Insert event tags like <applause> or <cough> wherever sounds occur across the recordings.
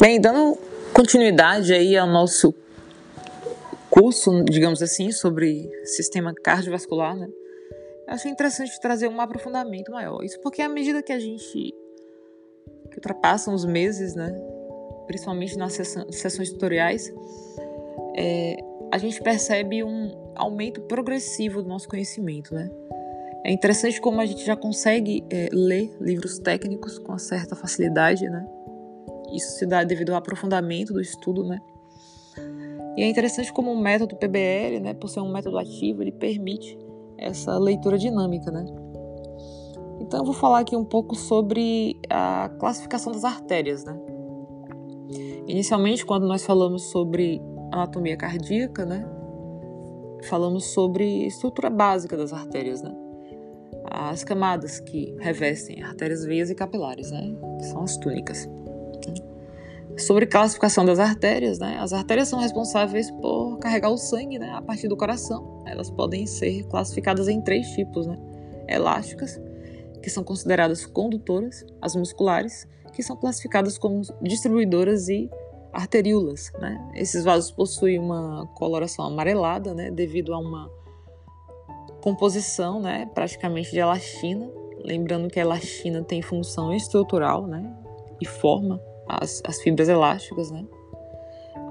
Bem, dando continuidade aí ao nosso curso, digamos assim, sobre sistema cardiovascular, né? Eu achei interessante trazer um aprofundamento maior. Isso porque à medida que a gente que ultrapassam os meses, né? Principalmente nas sessões tutoriais, é, a gente percebe um aumento progressivo do nosso conhecimento, né? É interessante como a gente já consegue é, ler livros técnicos com certa facilidade, né? Isso se dá devido ao aprofundamento do estudo, né? E é interessante como o método PBL, né, por ser um método ativo, ele permite essa leitura dinâmica, né? Então eu vou falar aqui um pouco sobre a classificação das artérias, né? Inicialmente, quando nós falamos sobre anatomia cardíaca, né, falamos sobre estrutura básica das artérias, né? As camadas que revestem artérias, veias e capilares, né? Que são as túnicas. Sobre classificação das artérias, né? As artérias são responsáveis por carregar o sangue, né? A partir do coração. Elas podem ser classificadas em três tipos, né? Elásticas, que são consideradas condutoras, as musculares, que são classificadas como distribuidoras e arteríolas, né? Esses vasos possuem uma coloração amarelada, né? Devido a uma composição, né? Praticamente de elastina. Lembrando que a elastina tem função estrutural, né? E forma as, as fibras elásticas, né?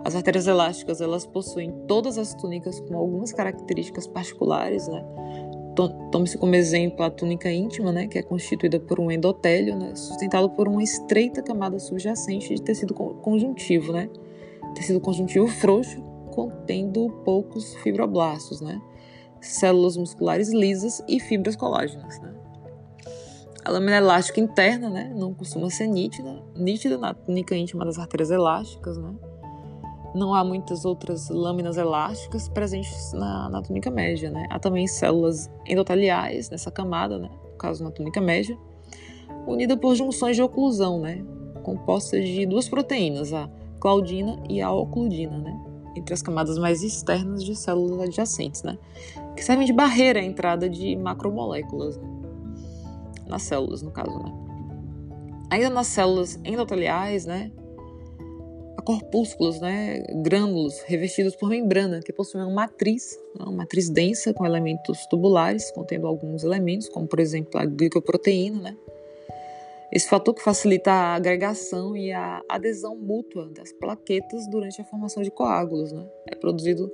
As artérias elásticas elas possuem todas as túnicas com algumas características particulares, né? Tome-se como exemplo a túnica íntima, né, que é constituída por um endotélio, né, sustentado por uma estreita camada subjacente de tecido conjuntivo, né, tecido conjuntivo frouxo, contendo poucos fibroblastos, né, células musculares lisas e fibras colágenas, né. A lâmina elástica interna, né, não costuma ser nítida, nítida na túnica íntima das artérias elásticas, né. Não há muitas outras lâminas elásticas presentes na, na túnica média, né. Há também células endoteliais nessa camada, né, no caso na túnica média, unida por junções de oclusão, né, compostas de duas proteínas, a claudina e a ocludina, né, entre as camadas mais externas de células adjacentes, né, que servem de barreira à entrada de macromoléculas. Né nas células, no caso, né? Ainda nas células endoteliais, né? Há corpúsculos, né? Grânulos revestidos por membrana que possuem uma matriz, né? uma matriz densa com elementos tubulares, contendo alguns elementos, como por exemplo a glicoproteína, né? Esse fator que facilita a agregação e a adesão mútua das plaquetas durante a formação de coágulos, né? É produzido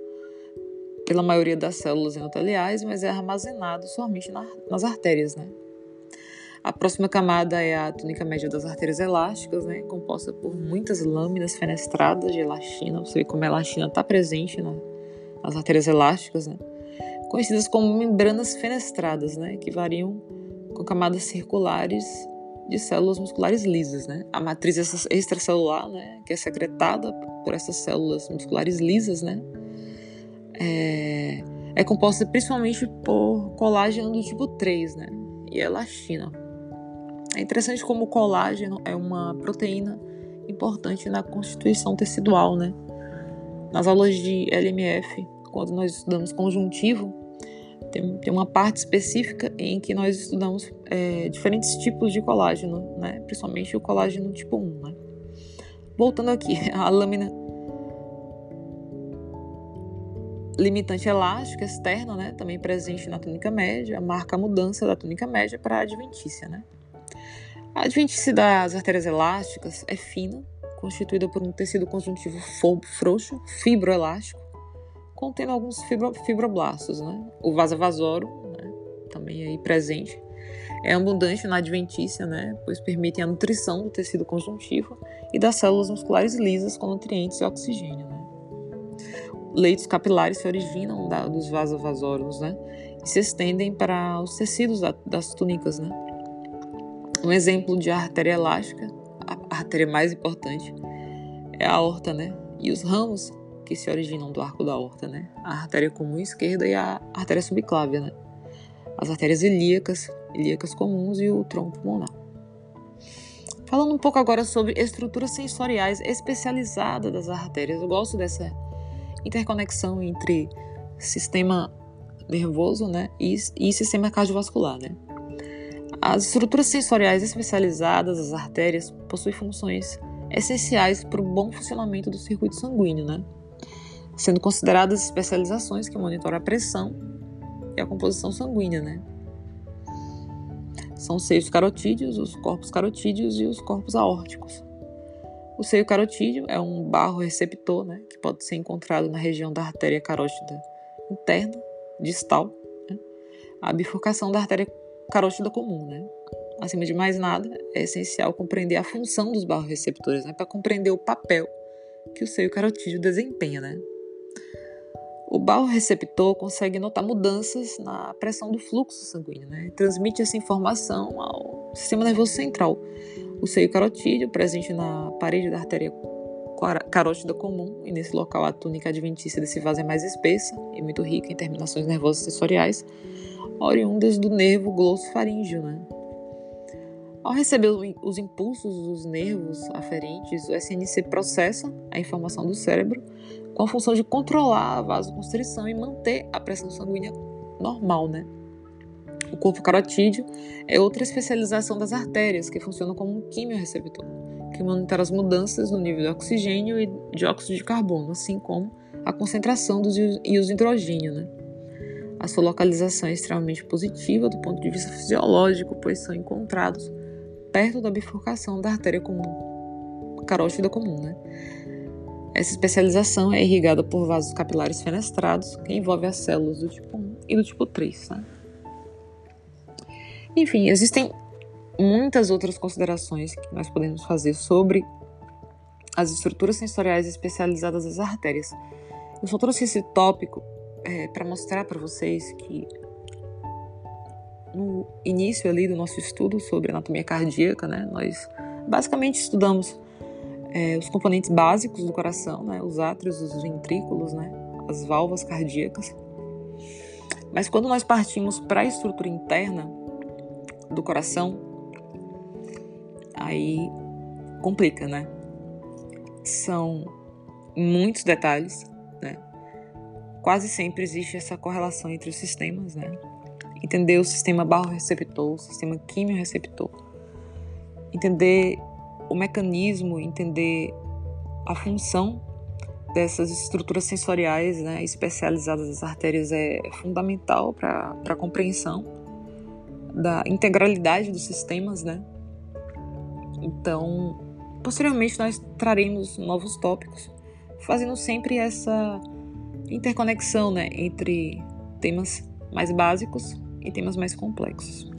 pela maioria das células endoteliais, mas é armazenado somente nas artérias, né? A próxima camada é a túnica média das artérias elásticas, né, composta por muitas lâminas fenestradas de elastina. Você vê como a elastina está presente na, nas artérias elásticas, né, conhecidas como membranas fenestradas, né, que variam com camadas circulares de células musculares lisas. Né. A matriz extracelular, né, que é secretada por essas células musculares lisas, né, é, é composta principalmente por colágeno do tipo 3 né, e elastina. É interessante como o colágeno é uma proteína importante na constituição tecidual, né? Nas aulas de LMF, quando nós estudamos conjuntivo, tem, tem uma parte específica em que nós estudamos é, diferentes tipos de colágeno, né? Principalmente o colágeno tipo 1, né? Voltando aqui, <laughs> a lâmina limitante elástica externa, né, também presente na túnica média, marca a mudança da túnica média para a adventícia, né? A adventice das artérias elásticas é fina, constituída por um tecido conjuntivo frouxo, fibroelástico, contendo alguns fibro, fibroblastos. Né? O vasovasoro, né, também aí presente, é abundante na adventícia, né, pois permitem a nutrição do tecido conjuntivo e das células musculares lisas com nutrientes e oxigênio. Né? Leitos capilares se originam da, dos vasovasoros né, e se estendem para os tecidos da, das túnicas. Né? Um exemplo de artéria elástica, a artéria mais importante, é a aorta, né? E os ramos que se originam do arco da aorta, né? A artéria comum esquerda e a artéria subclávia, né? As artérias ilíacas, ilíacas comuns e o tronco pulmonar. Falando um pouco agora sobre estruturas sensoriais especializadas das artérias, eu gosto dessa interconexão entre sistema nervoso, né, e, e sistema cardiovascular, né? As estruturas sensoriais especializadas das artérias possuem funções essenciais para o bom funcionamento do circuito sanguíneo, né? Sendo consideradas especializações que monitoram a pressão e a composição sanguínea, né? São os seios carotídeos, os corpos carotídeos e os corpos aórticos. O seio carotídeo é um barro receptor, né, que pode ser encontrado na região da artéria carótida interna, distal, né, a bifurcação da artéria carótida comum, né. Acima de mais nada, é essencial compreender a função dos barros receptores, né, para compreender o papel que o seio carotídeo desempenha, né. O barro receptor consegue notar mudanças na pressão do fluxo sanguíneo, né? Transmite essa informação ao sistema nervoso central. O seio carotídeo, presente na parede da artéria carótida comum, e nesse local a túnica adventícia desse vaso é mais espessa e muito rica em terminações nervosas sensoriais, oriundas do nervo glossofaríngeo, né? Ao receber os impulsos dos nervos aferentes, o SNC processa a informação do cérebro com a função de controlar a vasoconstrição e manter a pressão sanguínea normal, né? O corpo carotídeo é outra especialização das artérias, que funcionam como um quimiorreceptor, que monitora as mudanças no nível de oxigênio e dióxido de carbono, assim como a concentração dos íons hidrogênio, né? A sua localização é extremamente positiva do ponto de vista fisiológico, pois são encontrados perto da bifurcação da artéria comum, carótida comum, né? Essa especialização é irrigada por vasos capilares fenestrados, que envolve as células do tipo 1 e do tipo 3. Né? Enfim, existem muitas outras considerações que nós podemos fazer sobre as estruturas sensoriais especializadas das artérias. Eu só trouxe esse tópico é, para mostrar para vocês que no início ali do nosso estudo sobre anatomia cardíaca, né, nós basicamente estudamos é, os componentes básicos do coração, né, os átrios, os ventrículos, né, as válvulas cardíacas. Mas quando nós partimos para a estrutura interna do coração, aí complica, né? São muitos detalhes, né? Quase sempre existe essa correlação entre os sistemas, né? Entender o sistema barro-receptor, o sistema quimio-receptor. Entender o mecanismo, entender a função dessas estruturas sensoriais né, especializadas das artérias é fundamental para a compreensão da integralidade dos sistemas, né? Então, posteriormente nós traremos novos tópicos, fazendo sempre essa interconexão, né, entre temas mais básicos e temas mais complexos.